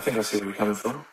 I think I see where you're coming from.